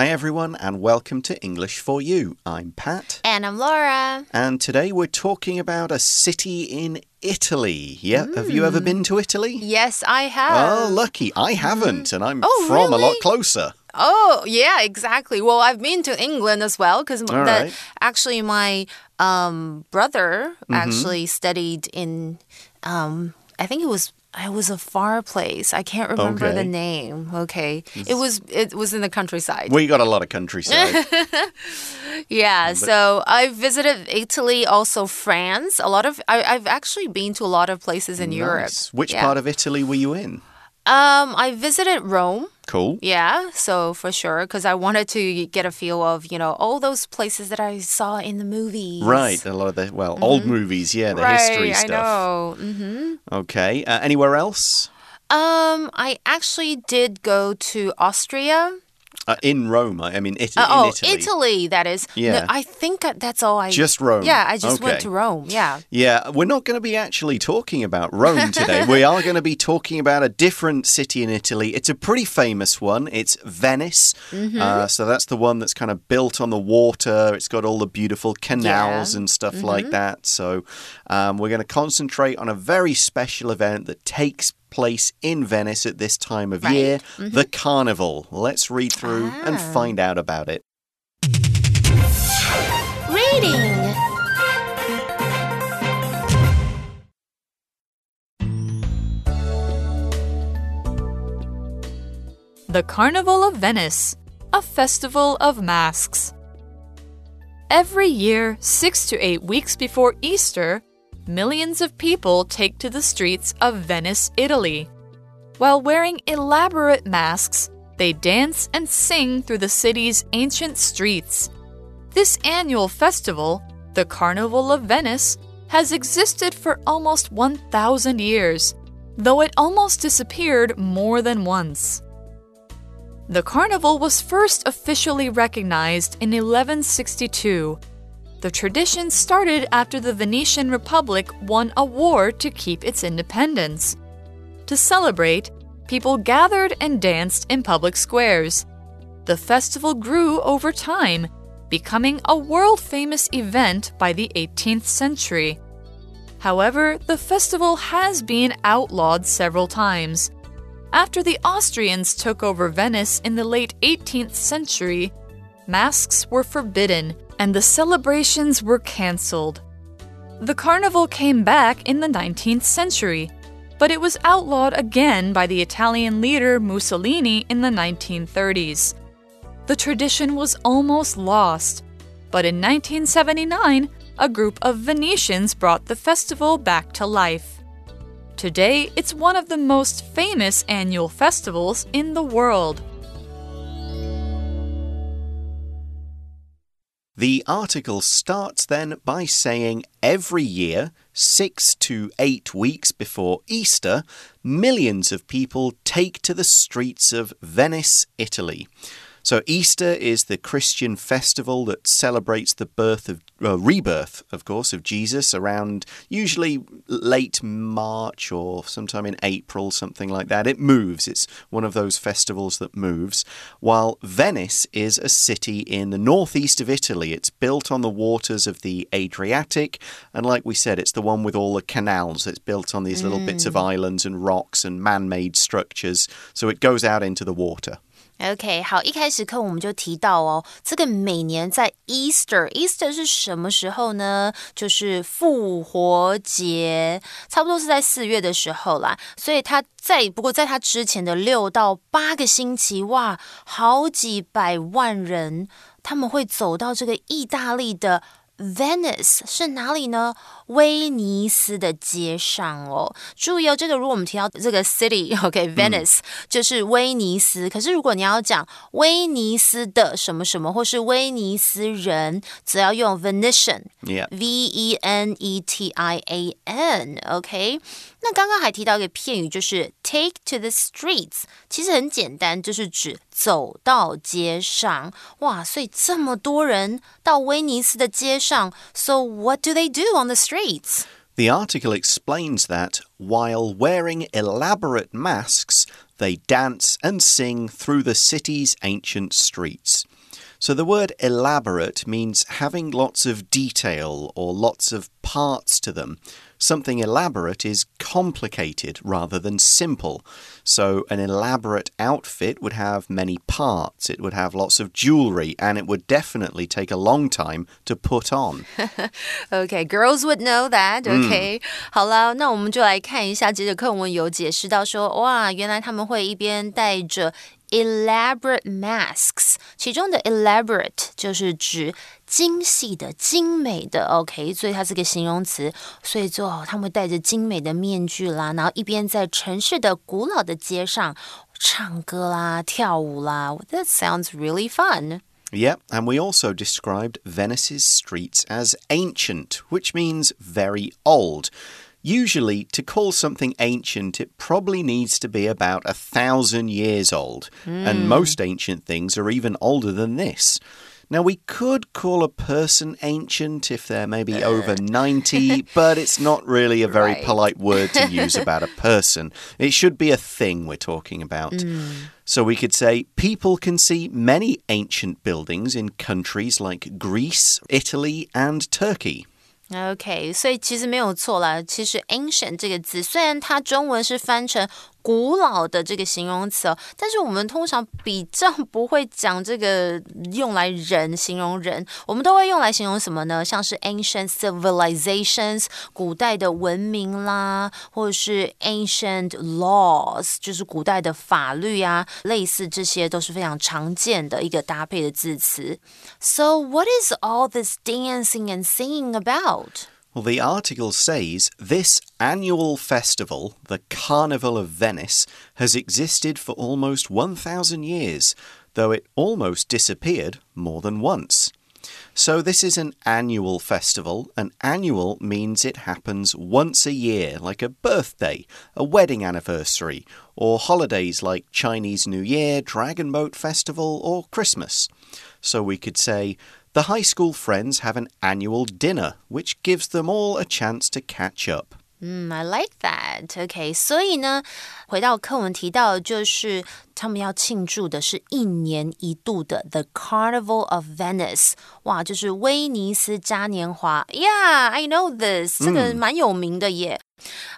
Hi, everyone, and welcome to English for You. I'm Pat. And I'm Laura. And today we're talking about a city in Italy. Yeah, mm. have you ever been to Italy? Yes, I have. Oh, lucky. I haven't, mm. and I'm oh, from really? a lot closer. Oh, yeah, exactly. Well, I've been to England as well because right. actually my um, brother mm -hmm. actually studied in um, I think it was it was a far place. I can't remember okay. the name. Okay. It was it was in the countryside. We got a lot of countryside. yeah, but so I visited Italy, also France. A lot of I, have actually been to a lot of places in nice. Europe. Which yeah. part of Italy were you in? Um, I visited Rome. Cool. Yeah, so for sure, because I wanted to get a feel of, you know, all those places that I saw in the movies. Right, a lot of the, well, mm -hmm. old movies, yeah, the right, history stuff. I know. Mm -hmm. Okay, uh, anywhere else? Um, I actually did go to Austria. Uh, in Rome, I mean, Italy. Uh, oh, Italy. Italy, that is. Yeah. No, I think that's all I. Just Rome. Yeah, I just okay. went to Rome. Yeah. Yeah, we're not going to be actually talking about Rome today. we are going to be talking about a different city in Italy. It's a pretty famous one. It's Venice. Mm -hmm. uh, so that's the one that's kind of built on the water. It's got all the beautiful canals yeah. and stuff mm -hmm. like that. So um, we're going to concentrate on a very special event that takes place in Venice at this time of right. year mm -hmm. the Carnival. Let's read through ah. and find out about it. Reading. The Carnival of Venice, a festival of masks. Every year, six to eight weeks before Easter, millions of people take to the streets of Venice, Italy. While wearing elaborate masks, they dance and sing through the city's ancient streets. This annual festival, the Carnival of Venice, has existed for almost 1,000 years, though it almost disappeared more than once. The carnival was first officially recognized in 1162 the tradition started after the Venetian Republic won a war to keep its independence. To celebrate, people gathered and danced in public squares. The festival grew over time, becoming a world famous event by the 18th century. However, the festival has been outlawed several times. After the Austrians took over Venice in the late 18th century, masks were forbidden and the celebrations were cancelled. The carnival came back in the 19th century, but it was outlawed again by the Italian leader Mussolini in the 1930s. The tradition was almost lost, but in 1979, a group of Venetians brought the festival back to life. Today, it's one of the most famous annual festivals in the world. The article starts then by saying every year, six to eight weeks before Easter, millions of people take to the streets of Venice, Italy. So, Easter is the Christian festival that celebrates the birth of, uh, rebirth, of course, of Jesus around usually late March or sometime in April, something like that. It moves. It's one of those festivals that moves. While Venice is a city in the northeast of Italy, it's built on the waters of the Adriatic. And like we said, it's the one with all the canals. It's built on these little mm. bits of mm. islands and rocks and man made structures. So, it goes out into the water. OK，好，一开始课我们就提到哦，这个每年在 Easter，Easter 是什么时候呢？就是复活节，差不多是在四月的时候啦。所以它在不过在它之前的六到八个星期，哇，好几百万人他们会走到这个意大利的。Venice 是哪里呢？威尼斯的街上哦。注意哦，这个如果我们提到这个 city，OK，Venice、嗯、就是威尼斯。可是如果你要讲威尼斯的什么什么，或是威尼斯人，则要用 Venetian，V E N E T I A N，OK。那刚刚还提到一个片语，就是 take to the streets，其实很简单，就是指走到街上。哇，所以这么多人到威尼斯的街上，so what do they do on the streets? The article explains that while wearing elaborate masks, They dance and sing through the city's ancient streets. So the word elaborate means having lots of detail or lots of parts to them. Something elaborate is complicated rather than simple. So, an elaborate outfit would have many parts, it would have lots of jewelry, and it would definitely take a long time to put on. okay, girls would know that. Okay，、嗯、好了，那我们就来看一下，这节课文有解释到说，哇，原来他们会一边带着 elaborate masks，其中的 elaborate 就是指 精细的、精美的，OK，所以它是个形容词。所以就他们戴着精美的面具啦，然后一边在城市的古老的街上唱歌啦、跳舞啦。That sounds really fun. Yeah, and we also described Venice's streets as ancient, which means very old. Usually, to call something ancient, it probably needs to be about a thousand years old, mm. and hmm. most ancient things are even older than this. Now, we could call a person ancient if they're maybe over 90, but it's not really a very right. polite word to use about a person. It should be a thing we're talking about. Mm. So we could say people can see many ancient buildings in countries like Greece, Italy, and Turkey. OK，所以其实没有错啦。其实 ancient 这个字，虽然它中文是翻成 古老的这个形容词哦，但是我们通常比较不会讲这个用来人形容人，我们都会用来形容什么呢？像是 ancient civilizations 古代的文明啦，或者是 ancient laws 就是古代的法律啊，类似这些都是非常常见的一个搭配的字词。So what is all this dancing and singing about? Well, the article says this annual festival, the Carnival of Venice, has existed for almost 1,000 years, though it almost disappeared more than once. So, this is an annual festival. An annual means it happens once a year, like a birthday, a wedding anniversary, or holidays like Chinese New Year, Dragon Boat Festival, or Christmas. So, we could say, the high school friends have an annual dinner, which gives them all a chance to catch up. 嗯，I like that. OK，所以呢，回到课文提到的就是他们要庆祝的是一年一度的 The Carnival of Venice。哇，就是威尼斯嘉年华。Yeah, I know this，这个蛮有名的耶。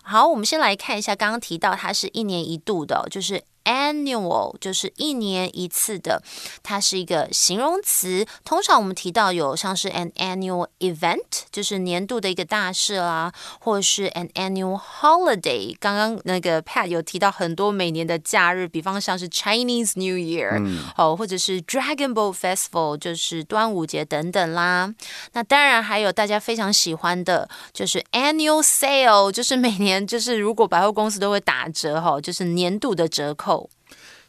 好，我们先来看一下，刚刚提到它是一年一度的，就是 annual 就是一年一次的，它是一个形容词。通常我们提到有像是 an annual event，就是年度的一个大事啦，或者是 an annual holiday。刚刚那个 Pat 有提到很多每年的假日，比方像是 Chinese New Year，哦，或者是 Dragon Boat Festival，就是端午节等等啦。那当然还有大家非常喜欢的，就是 annual sale，就是每年就是如果百货公司都会打折哈，就是年度的折扣。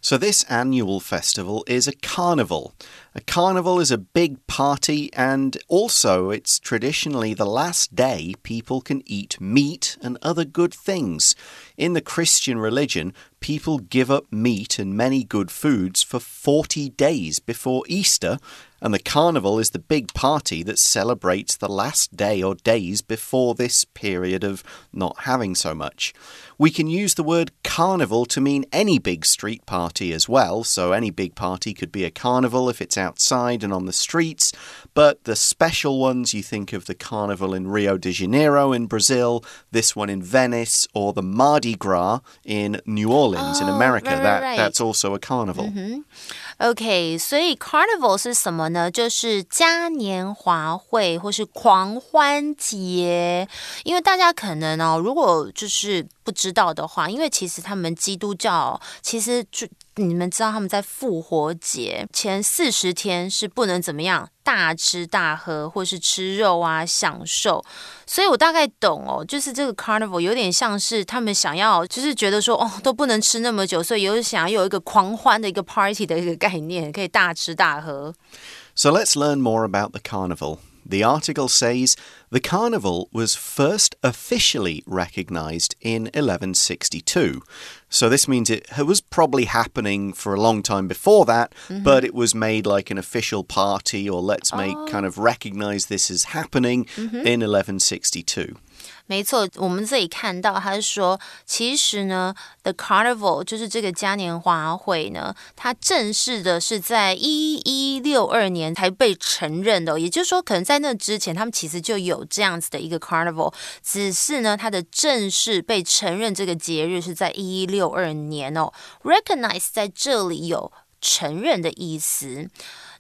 So, this annual festival is a carnival. A carnival is a big party, and also it's traditionally the last day people can eat meat and other good things. In the Christian religion, people give up meat and many good foods for 40 days before Easter, and the carnival is the big party that celebrates the last day or days before this period of not having so much. We can use the word carnival to mean any big street party as well, so any big party could be a carnival if it's outside and on the streets, but the special ones you think of the carnival in Rio de Janeiro in Brazil, this one in Venice, or the Mardi Gras in New Orleans oh, in America. Right, that right. that's also a carnival. Mm -hmm. OK，所以 Carnival 是什么呢？就是嘉年华会或是狂欢节。因为大家可能哦，如果就是不知 道的话，因为其实他们基督教其实就你们知道他们在复活节前四十天是不能怎么样大吃大喝或是吃肉啊享受。所以我大概懂哦，就是这个 Carnival 有点像是他们想要，就是觉得说哦都不能吃那么久，所以有想要有一个狂欢的一个 party 的一个概念，可以大吃大喝。So let's learn more about the carnival. The article says the carnival was first officially recognized in 1162. So this means it was probably happening for a long time before that, mm -hmm. but it was made like an official party or let's make oh. kind of recognize this as happening mm -hmm. in 1162. 没错，我们这里看到，他说，其实呢，the carnival 就是这个嘉年华会呢，它正式的是在一一六二年才被承认的，也就是说，可能在那之前，他们其实就有这样子的一个 carnival，只是呢，它的正式被承认这个节日是在一一六二年哦，recognize 在这里有承认的意思。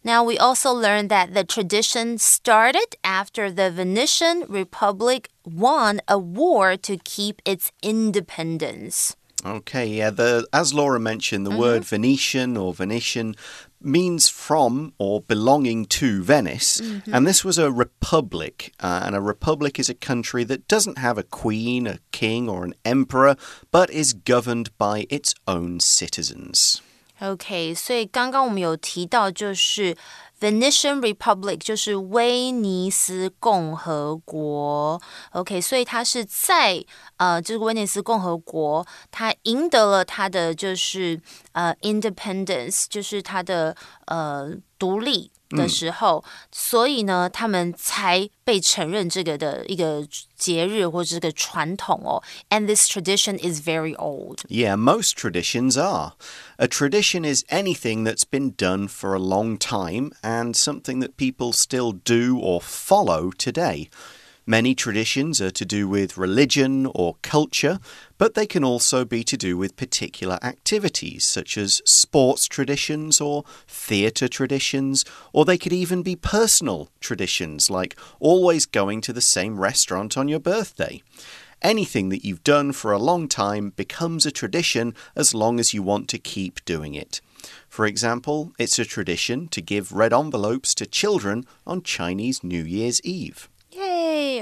Now, we also learned that the tradition started after the Venetian Republic won a war to keep its independence. Okay, yeah. The as Laura mentioned, the mm -hmm. word Venetian or Venetian means from or belonging to Venice, mm -hmm. and this was a republic. Uh, and a republic is a country that doesn't have a queen, a king, or an emperor, but is governed by its own citizens. OK，所以刚刚我们有提到，就是 Venetian Republic，就是威尼斯共和国。OK，所以它是在呃，就是威尼斯共和国，它赢得了它的就是呃 independence，就是它的呃独立。的时候，所以呢，他们才被承认这个的一个节日或者这个传统哦。And this tradition is very old. Yeah, most traditions are. A tradition is anything that's been done for a long time and something that people still do or follow today. Many traditions are to do with religion or culture, but they can also be to do with particular activities, such as sports traditions or theatre traditions, or they could even be personal traditions, like always going to the same restaurant on your birthday. Anything that you've done for a long time becomes a tradition as long as you want to keep doing it. For example, it's a tradition to give red envelopes to children on Chinese New Year's Eve.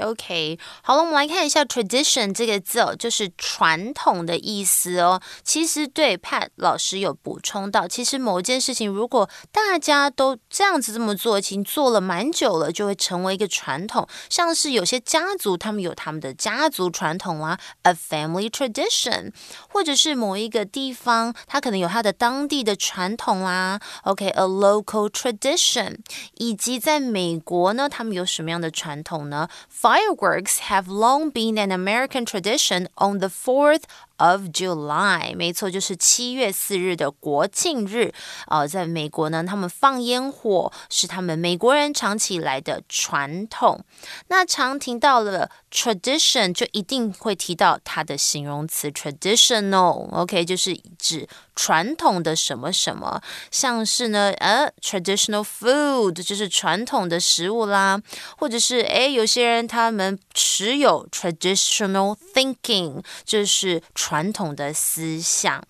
OK，好了，我们来看一下 tradition 这个字哦，就是传统的意思哦。其实对 Pat 老师有补充到，其实某件事情如果大家都这样子这么做，已经做了蛮久了，就会成为一个传统。像是有些家族，他们有他们的家族传统啦，a family tradition，或者是某一个地方，它可能有它的当地的传统啦。OK，a local tradition，以及在美国呢，他们有什么样的传统呢？Fireworks have long been an American tradition on the 4th of July，没错，就是七月四日的国庆日。呃，在美国呢，他们放烟火是他们美国人长期以来的传统。那常听到了 tradition，就一定会提到它的形容词 traditional。OK，就是指传统的什么什么，像是呢，呃，traditional food 就是传统的食物啦，或者是诶，有些人他们持有 traditional thinking，就是传统的思想。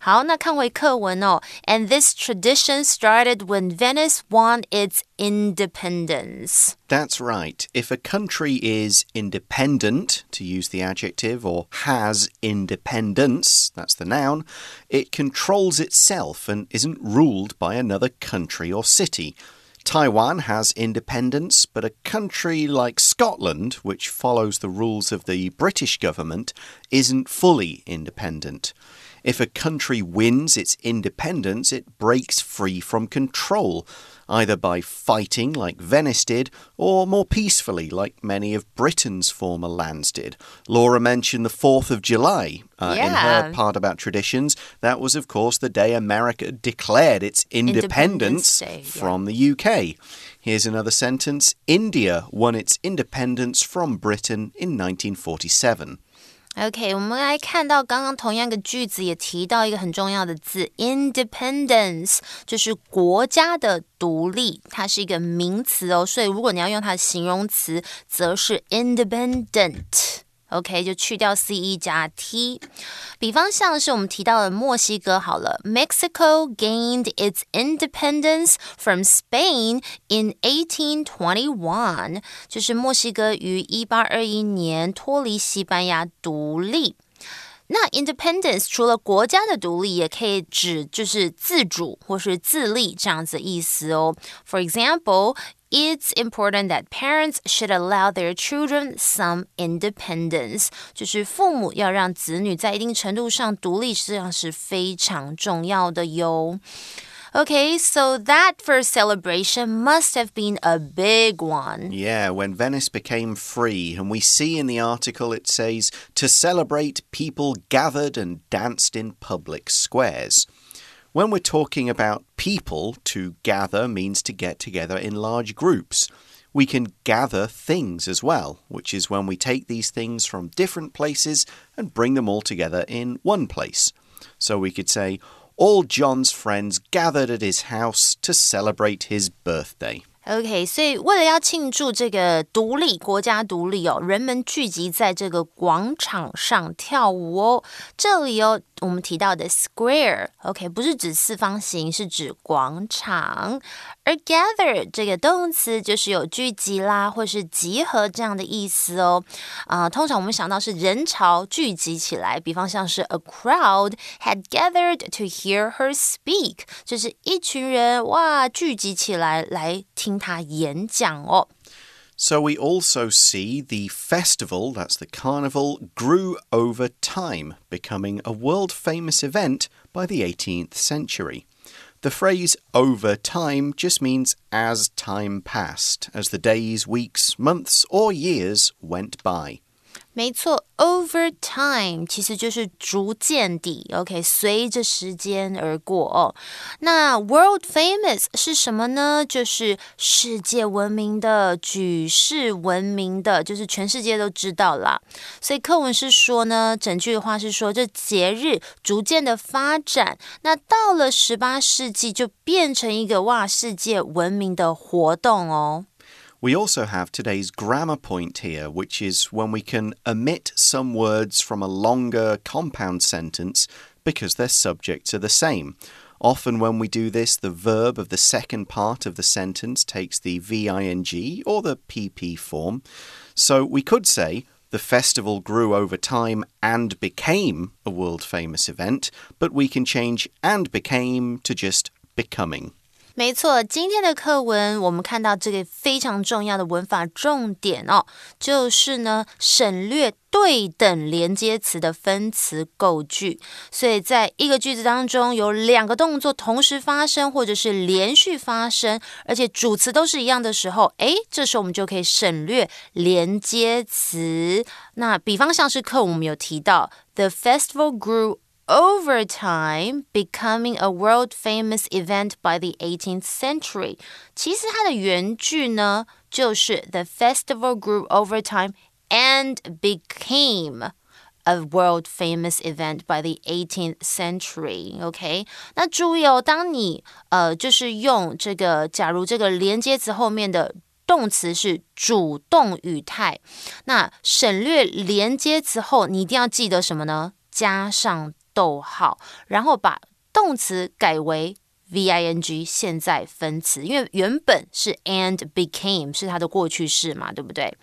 好，那看回课文哦。And this tradition started when Venice won its independence. That's right. If a country is independent, to use the adjective, or has independence, that's the noun, it controls itself and isn't ruled by another country or city. Taiwan has independence, but a country like Scotland, which follows the rules of the British government, isn't fully independent. If a country wins its independence, it breaks free from control, either by fighting like Venice did, or more peacefully like many of Britain's former lands did. Laura mentioned the 4th of July uh, yeah. in her part about traditions. That was, of course, the day America declared its independence, independence day, from the UK. Here's another sentence India won its independence from Britain in 1947. OK，我们来看到刚刚同样的句子也提到一个很重要的字，independence，就是国家的独立，它是一个名词哦。所以如果你要用它的形容词，则是 independent。OK，就去掉 C E 加 T。比方像是我们提到的墨西哥好了，Mexico gained its independence from Spain in 1821，就是墨西哥于一八二一年脱离西班牙独立。那 independence 除了国家的独立，也可以指就是自主或是自立这样子意思哦。For example, it's important that parents should allow their children some independence，就是父母要让子女在一定程度上独立，实际上是非常重要的哟。 Okay, so that first celebration must have been a big one. Yeah, when Venice became free, and we see in the article it says to celebrate, people gathered and danced in public squares. When we're talking about people, to gather means to get together in large groups. We can gather things as well, which is when we take these things from different places and bring them all together in one place. So we could say, all John's friends gathered at his house to celebrate his birthday. OK，所以为了要庆祝这个独立国家独立哦，人们聚集在这个广场上跳舞哦。这里哦， 我们提到的 square，OK，不是指四方形，是指广场。而 gather 这个动词就是有聚集啦，或是集合这样的意思哦。啊，通常我们想到是人潮聚集起来，比方像是 a crowd had gathered to hear her speak，就是一群人哇聚集起来来听她演讲哦。So we also see the festival, that's the carnival, grew over time, becoming a world famous event by the 18th century. The phrase over time just means as time passed, as the days, weeks, months, or years went by. 没错，over time 其实就是逐渐地，OK，随着时间而过哦。那 world famous 是什么呢？就是世界闻名的、举世闻名的，就是全世界都知道啦。所以课文是说呢，整句话是说，这节日逐渐的发展，那到了十八世纪就变成一个哇世界闻名的活动哦。We also have today's grammar point here, which is when we can omit some words from a longer compound sentence because their subjects are the same. Often, when we do this, the verb of the second part of the sentence takes the VING or the PP form. So we could say, the festival grew over time and became a world famous event, but we can change and became to just becoming. 没错，今天的课文我们看到这个非常重要的文法重点哦，就是呢省略对等连接词的分词构句。所以在一个句子当中有两个动作同时发生，或者是连续发生，而且主词都是一样的时候，诶，这时候我们就可以省略连接词。那比方像是课文我们有提到，The festival grew。over time becoming a world famous event by the 18th century。其实它的原句呢，就是 The festival grew over time and became a world famous event by the 18th century. OK，那注意哦，当你呃就是用这个，假如这个连接词后面的动词是主动语态，那省略连接词后，你一定要记得什么呢？加上 逗号，然后把动词改为 v i n g 现在分词，因为原本是 and became 是它的过去式嘛，对不对？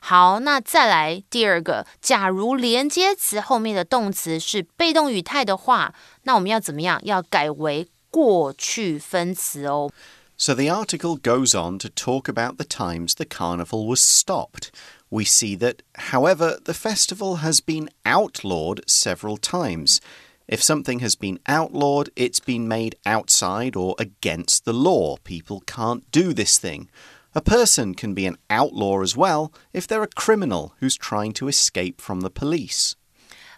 好，那再来第二个，假如连接词后面的动词是被动语态的话，那我们要怎么样？要改为过去分词哦。So the article goes on to talk about the times the carnival was stopped. We see that, however, the festival has been outlawed several times. If something has been outlawed, it's been made outside or against the law. People can't do this thing. A person can be an outlaw as well if they're a criminal who's trying to escape from the police.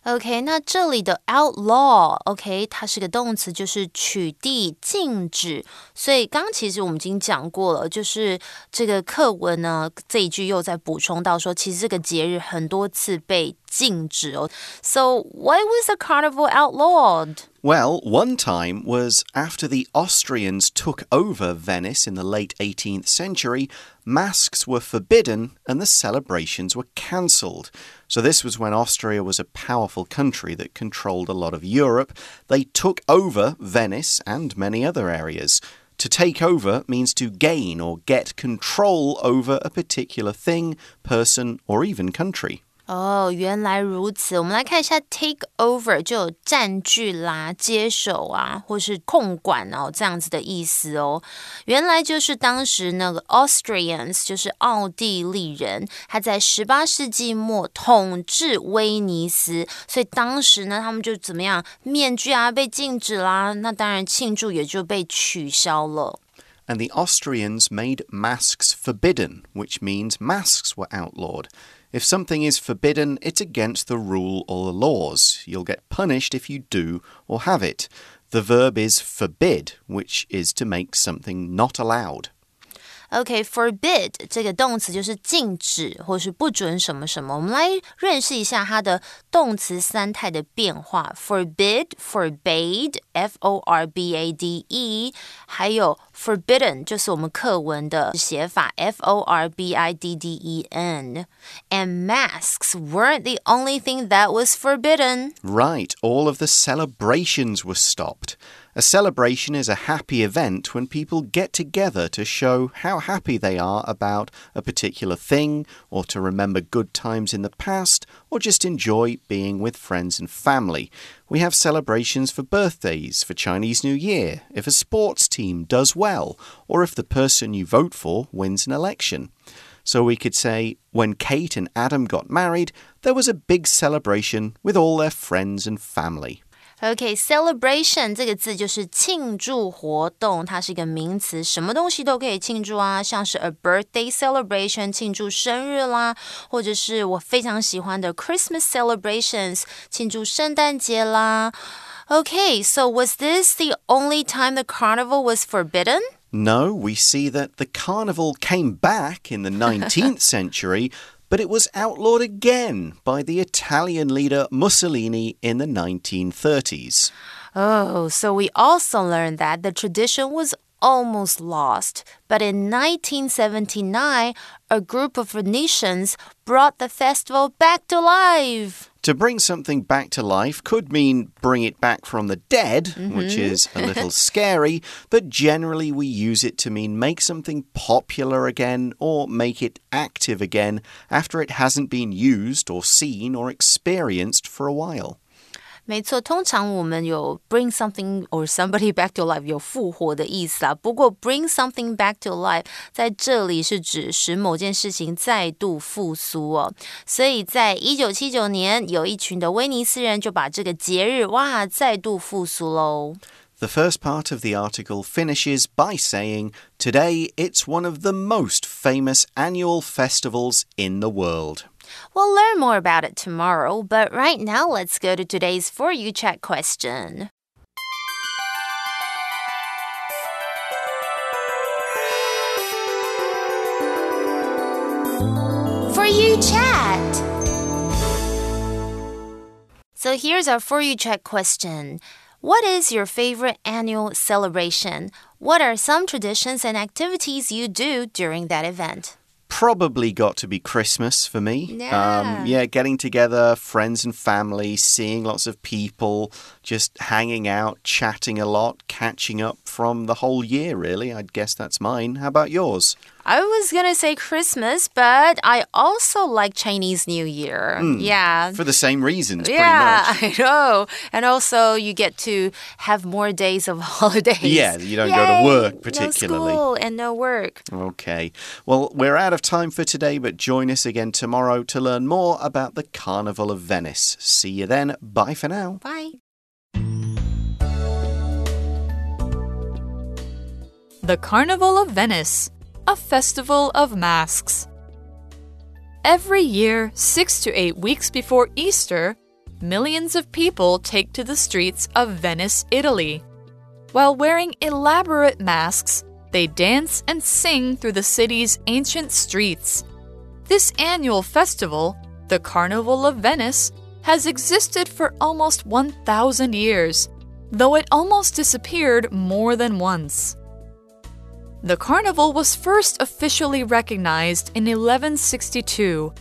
OK，那这里的 outlaw，OK，它是个动词，就是取缔、禁止。所以刚其实我们已经讲过了，就是这个课文呢这一句又在补充到说，其实这个节日很多次被禁止哦。So why was the carnival outlawed? Well, one time was after the Austrians took over Venice in the late 18th century, masks were forbidden and the celebrations were cancelled. So, this was when Austria was a powerful country that controlled a lot of Europe. They took over Venice and many other areas. To take over means to gain or get control over a particular thing, person, or even country. 哦，原来如此。我们来看一下 take over 就有占据啦、接手啊，或是控管哦这样子的意思哦。原来就是当时那个 Austrians 就是奥地利人，他在十八世纪末统治威尼斯，所以当时呢，他们就怎么样，面具啊被禁止啦，那当然庆祝也就被取消了。And the Austrians made masks forbidden, which means masks were outlawed. If something is forbidden, it's against the rule or the laws. You'll get punished if you do or have it. The verb is forbid, which is to make something not allowed. OK，forbid、okay, 这个动词就是禁止或是不准什么什么。我们来认识一下它的动词三态的变化：forbid、forbade（f-o-r-b-a-d-e），还有 forbidden，就是我们课文的写法 （f-o-r-b-i-d-d-e-n）。And masks weren't the only thing that was forbidden. Right, all of the celebrations were stopped. A celebration is a happy event when people get together to show how happy they are about a particular thing, or to remember good times in the past, or just enjoy being with friends and family. We have celebrations for birthdays, for Chinese New Year, if a sports team does well, or if the person you vote for wins an election. So we could say, when Kate and Adam got married, there was a big celebration with all their friends and family. OK，celebration、okay, 这个字就是庆祝活动，它是一个名词，什么东西都可以庆祝啊，像是 a birthday celebration 庆祝生日啦，或者是我非常喜欢的 Christmas celebrations 庆祝圣诞节啦。Okay, so was this the only time the carnival was forbidden? No, we see that the carnival came back in the 19th century but it was outlawed again by the Italian leader Mussolini in the 1930s. Oh, so we also learned that the tradition was almost lost. But in 1979, a group of Venetians brought the festival back to life. To bring something back to life could mean bring it back from the dead, mm -hmm. which mm-hmm. is a little scary, but generally we use it to mean make something popular again or make it active again after it hasn't been used or seen or experienced for a while. 没错，通常我们有 bring something or somebody back to life 有复活的意思啊。不过 bring something back to life 在这里是指使某件事情再度复苏哦。所以在一九七九年，有一群的威尼斯人就把这个节日哇再度复苏喽。The first part of the article finishes by saying, Today it's one of the most famous annual festivals in the world. We'll learn more about it tomorrow, but right now let's go to today's For You Chat question. For You Chat! So here's our For You Chat question. What is your favorite annual celebration? What are some traditions and activities you do during that event? Probably got to be Christmas for me. Yeah. Um, yeah, getting together, friends and family, seeing lots of people, just hanging out, chatting a lot, catching up from the whole year, really. I'd guess that's mine. How about yours? I was gonna say Christmas, but I also like Chinese New Year. Mm, yeah. For the same reasons, yeah, I know. And also you get to have more days of holidays. Yeah, you don't Yay, go to work particularly. No school and no work. Okay. Well, we're out of time for today, but join us again tomorrow to learn more about the Carnival of Venice. See you then. Bye for now. Bye. The Carnival of Venice a festival of masks. Every year, six to eight weeks before Easter, millions of people take to the streets of Venice, Italy. While wearing elaborate masks, they dance and sing through the city's ancient streets. This annual festival, the Carnival of Venice, has existed for almost 1,000 years, though it almost disappeared more than once. The carnival was first officially recognized in 1162.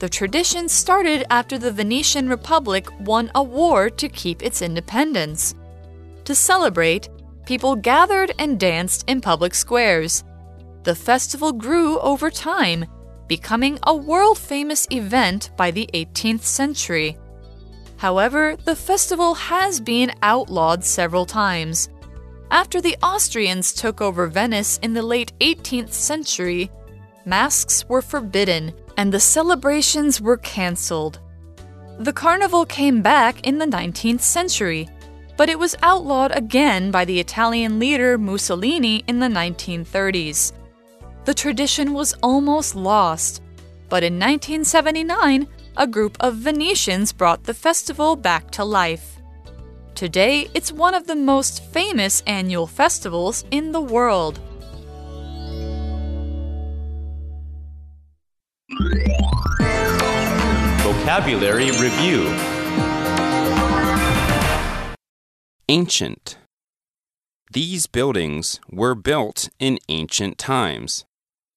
The tradition started after the Venetian Republic won a war to keep its independence. To celebrate, people gathered and danced in public squares. The festival grew over time, becoming a world famous event by the 18th century. However, the festival has been outlawed several times. After the Austrians took over Venice in the late 18th century, masks were forbidden and the celebrations were cancelled. The carnival came back in the 19th century, but it was outlawed again by the Italian leader Mussolini in the 1930s. The tradition was almost lost, but in 1979, a group of Venetians brought the festival back to life. Today, it's one of the most famous annual festivals in the world. Vocabulary Review Ancient. These buildings were built in ancient times.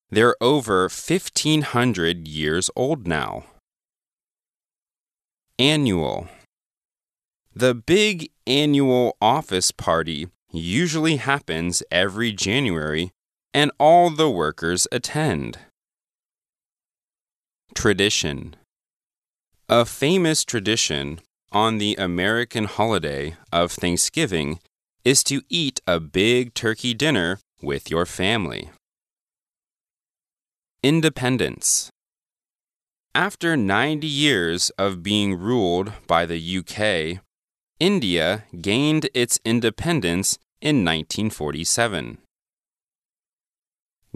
They're over 1500 years old now. Annual. The big annual office party usually happens every January and all the workers attend. Tradition. A famous tradition on the American holiday of Thanksgiving is to eat a big turkey dinner with your family. Independence. After 90 years of being ruled by the UK, India gained its independence in 1947.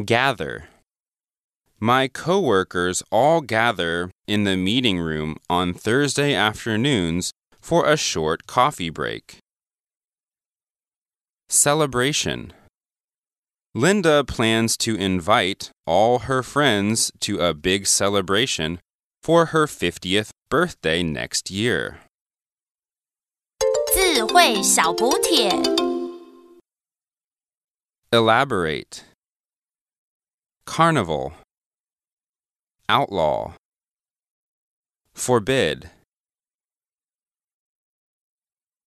Gather. My coworkers all gather in the meeting room on Thursday afternoons for a short coffee break. Celebration. Linda plans to invite all her friends to a big celebration for her 50th birthday next year. 智慧小补帖。 Elaborate. Carnival. Outlaw. Forbid.